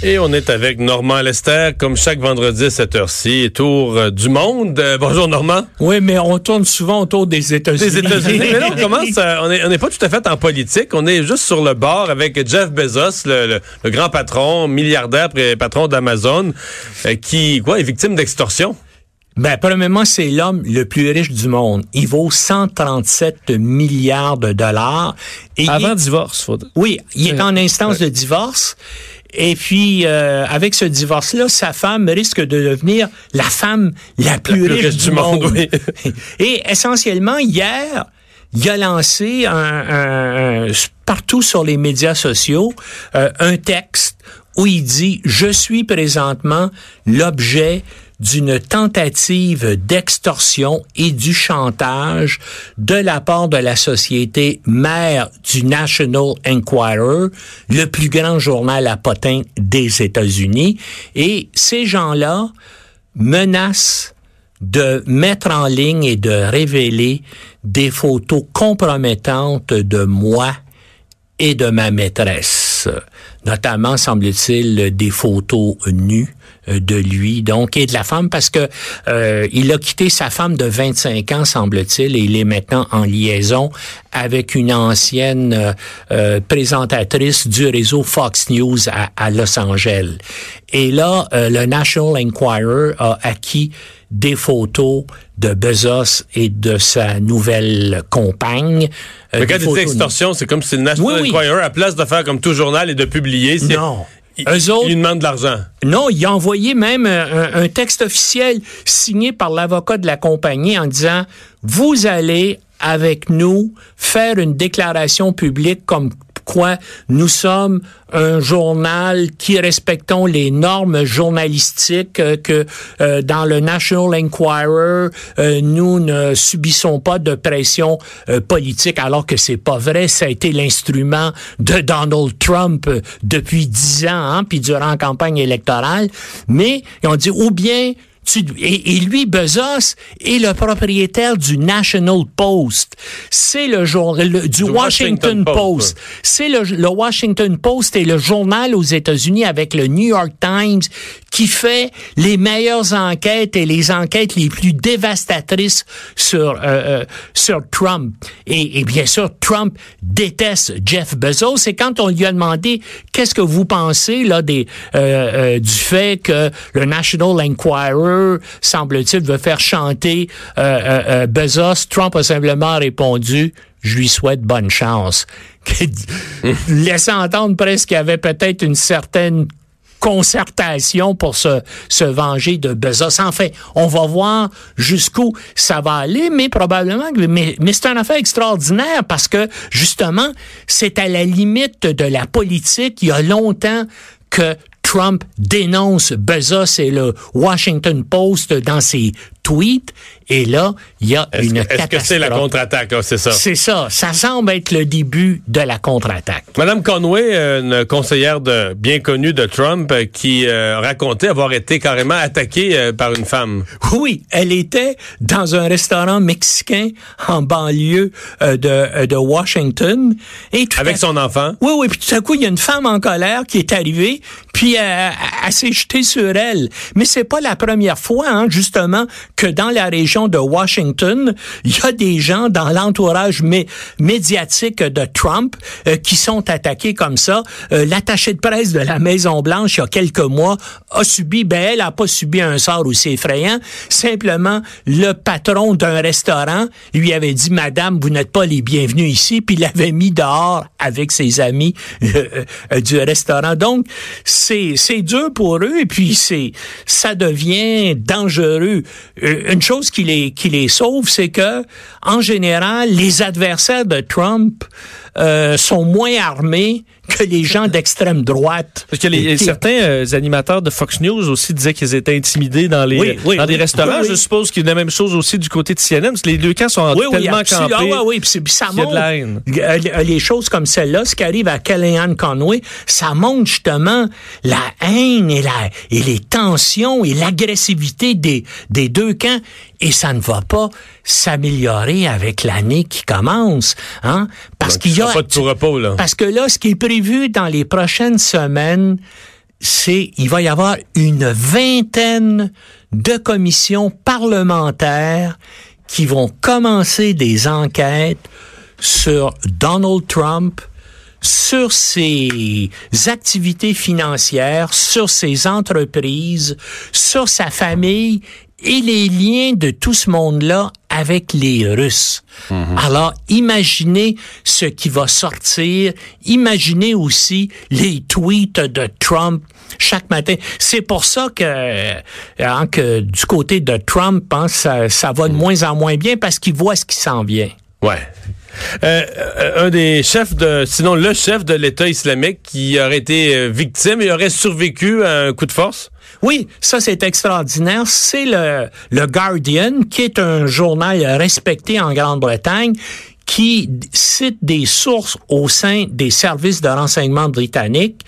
Et on est avec Normand Lester, comme chaque vendredi à cette heure-ci, tour euh, du monde. Euh, bonjour Normand. Oui, mais on tourne souvent autour des États-Unis. Des États-Unis. mais là, on commence, à- on n'est pas tout à fait en politique. On est juste sur le bord avec Jeff Bezos, le, le- le grand patron, milliardaire, patron d'Amazon, euh, qui quoi est victime d'extorsion. Ben, premièrement, c'est l'homme le plus riche du monde. Il vaut 137 milliards de dollars. Et Avant il- divorce, faut. Oui, il est en instance de divorce. Et puis, euh, avec ce divorce-là, sa femme risque de devenir la femme la plus, plus riche, du monde. oui. Et essentiellement, hier, il a lancé un, un- un- partout sur les médias sociaux euh, un texte où il dit Je suis présentement l'objet d'une tentative d'extorsion et du chantage de la part de la société mère du National Enquirer, le plus grand journal à potins des États-Unis. Et ces gens-là menacent de mettre en ligne et de révéler des photos compromettantes de moi et de ma maîtresse, notamment, semble-t-il, des photos nues de lui, donc, et de la femme, parce que euh, il a quitté sa femme de 25 ans, semble-t-il, et il est maintenant en liaison avec une ancienne euh, euh, présentatrice du réseau Fox News à, à Los Angeles. Et là, euh, le National Enquirer a acquis des photos de Bezos et de sa nouvelle compagne. Euh, Mais quand tu dis extorsion, c'est comme si le National Oui, oui. Enquirer, à place de faire comme tout journal et de publier, c'est- Non. Il, Eux autres- de l'argent. Non, il a envoyé même un, un texte officiel signé par l'avocat de la compagnie en disant vous allez avec nous faire une déclaration publique comme quoi nous sommes un journal qui respectons les normes journalistiques euh, que euh, dans le National Enquirer euh, nous ne subissons pas de pression euh, politique alors que c'est pas vrai. Ça a été l'instrument de Donald Trump euh, depuis dix ans hein, puis durant la campagne électorale. Mais ont dit ou bien tu- et, et lui, Bezos, est le propriétaire du National Post. C'est le journal du, Du Washington, Washington Post, Post. C'est le, le Washington Post et le journal aux États-Unis avec le New York Times qui fait les meilleures enquêtes et les enquêtes les plus dévastatrices sur euh, euh, sur Trump. Et, et bien sûr, Trump déteste Jeff Bezos. Et quand on lui a demandé qu'est-ce que vous pensez là des euh, euh, du fait que le National Enquirer semble-t-il veut faire chanter euh, euh, euh, Bezos, Trump a simplement répondu je lui souhaite bonne chance. Laissant entendre presque qu'il y avait peut-être une certaine concertation pour se, se venger de Bezos. Enfin, on va voir jusqu'où ça va aller, mais probablement, que- mais, mais c'est une affaire extraordinaire parce que, justement, c'est à la limite de la politique. Il y a longtemps que Trump dénonce Bezos et le Washington Post dans ses tweets. Et là, il y a Est-ce une que- est-ce que c'est la catastrophe. contre-attaque? Ah, c'est ça. C'est ça. Ça semble être le début de la contre-attaque. Madame Conway, une conseillère de, bien connue de Trump, euh, qui euh, racontait avoir été carrément attaquée euh, par une femme. Oui, elle était dans un restaurant mexicain en banlieue euh, de, de Washington. Et tout Avec à- son enfant? Oui, oui, puis tout à coup, il y a une femme en colère qui est arrivée, puis elle s'est jetée sur elle. Mais c'est pas la première fois, hein, justement, que dans la région de Washington, il y a des gens dans l'entourage mé- médiatique de Trump euh, qui sont attaqués comme ça. Euh, L'attaché de presse de la Maison Blanche, il y a quelques mois, a subi, ben elle a pas subi un sort aussi effrayant. Simplement, le patron d'un restaurant lui avait dit, Madame, vous n'êtes pas les bienvenus ici, puis l'avait mis dehors avec ses amis euh, euh, du restaurant. Donc, c'est c'est dur pour eux, et puis c'est ça devient dangereux. Euh, une chose qui les qui les sauve, c'est que en général, les adversaires de Trump euh, sont moins armés que les gens d'extrême droite. Parce que les, certains euh, animateurs de Fox News aussi disaient qu'ils étaient intimidés dans les, dans des restaurants. Je suppose qu'il y a la même chose aussi du côté de CNN. Parce que les deux camps sont tellement campés. Ah, oui, puis ça montre. Les choses comme celle-là, ce qui arrive à Kellyanne Conway, ça montre justement la haine et, la, et les tensions et l'agressivité des, des deux camps. Et ça ne va pas s'améliorer avec l'année qui commence, hein? Parce qu'il y a pas de repos, là. parce que là, ce qui est prévu dans les prochaines semaines, c'est il va y avoir une vingtaine de commissions parlementaires qui vont commencer des enquêtes sur Donald Trump, sur ses activités financières, sur ses entreprises, sur sa famille et les liens de tout ce monde-là avec les Russes. Mhm. Alors, imaginez ce qui va sortir. Imaginez aussi les tweets de Trump chaque matin. C'est pour ça que, hein, que du côté de Trump, hein, ça, ça va de mhm. moins en moins bien parce qu'il voit ce qui s'en vient. Ouais. Euh, euh, un des chefs de, sinon le chef de l'État islamique qui aurait été euh, victime et aurait survécu à un coup de force? Oui, ça c'est extraordinaire. C'est le, Guardian, qui est un journal respecté en Grande-Bretagne, qui cite des sources au sein des services de renseignement britanniques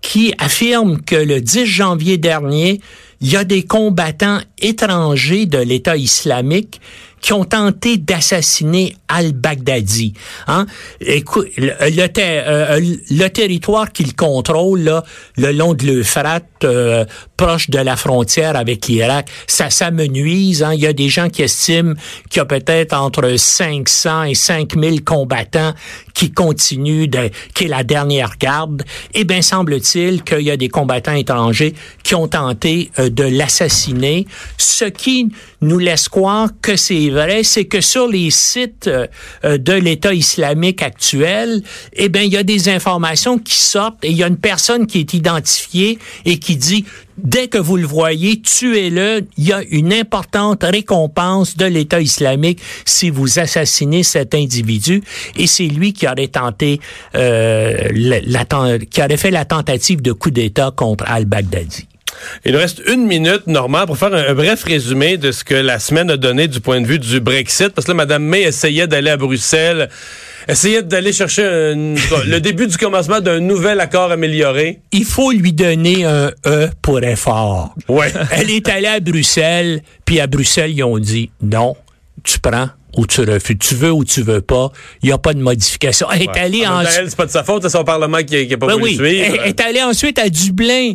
qui affirment que le 10 janvier dernier, il y a des combattants étrangers de l'État islamique qui ont tenté d'assassiner al-Baghdadi. Hein? Écoute, le, euh, le, territoire qu'il contrôle là, le long de l'Euphrate, euh, proche de la frontière avec l'Irak, ça s'amenuise. Hein? Il y a des gens qui estiment qu'il y a peut-être entre 500 et 5000 combattants qui continuent, de, qui est la dernière garde. Eh bien, semble-t-il qu'il y a des combattants étrangers qui ont tenté euh, de l'assassiner, ce qui nous laisse croire que c'est vrai, c'est que sur les sites euh, de l'État islamique actuel, eh bien, il y a des informations qui sortent et il y a une personne qui est identifiée et qui dit dès que vous le voyez, tuez-le. Il y a une importante récompense de l'État islamique si vous assassinez cet individu. Et c'est lui qui aurait tenté, euh, la, qui aurait fait la tentative de coup d'État contre al-Baghdadi. Il nous reste une minute, Normand, pour faire un, bref résumé de ce que la semaine a donné du point de vue du Brexit. Parce que là, Mme May essayait d'aller à Bruxelles, essayait d'aller chercher le début du commencement d'un nouvel accord amélioré. Il faut lui donner un E pour effort. Ouais. Elle est allée à Bruxelles, puis à Bruxelles, ils ont dit non, tu prends ou tu refuses. Tu veux ou tu veux pas. Il n'y a pas de modification. Elle est allée ensuite. C'est pas de sa faute, c'est son Parlement qui n'a pas ben voulu suivre. Elle est allée ensuite à Dublin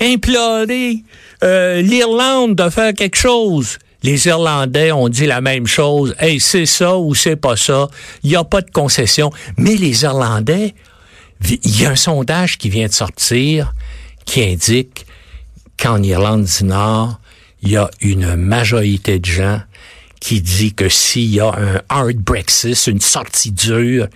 implorer euh, l'Irlande de faire quelque chose. Les Irlandais ont dit la même chose. Hey, c'est ça ou c'est pas ça. Il n'y a pas de concession. Mais les Irlandais, il y a un sondage qui vient de sortir qui indique qu'en Irlande du Nord, il y a une majorité de gens qui dit que s'il y a un hard Brexit, une sortie dure,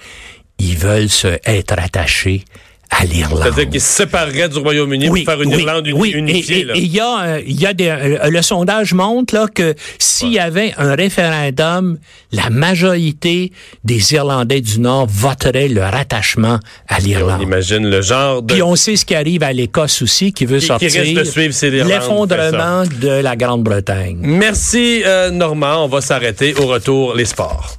ils veulent se être attachés à l'Irlande. C'est-à-dire qu'ils se sépareraient du Royaume-Uni pour faire une Irlande unifiée. il y a, euh, il y a des, euh, le sondage montre là que s'il y avait un référendum, la majorité des Irlandais du Nord voteraient le rattachement à l'Irlande. On imagine le genre de. Puis on sait ce qui arrive à l'Écosse aussi, qui veut sortir. Qui risque de suivre, l'effondrement de la Grande-Bretagne. Merci euh, Normand. On va s'arrêter au retour les sports.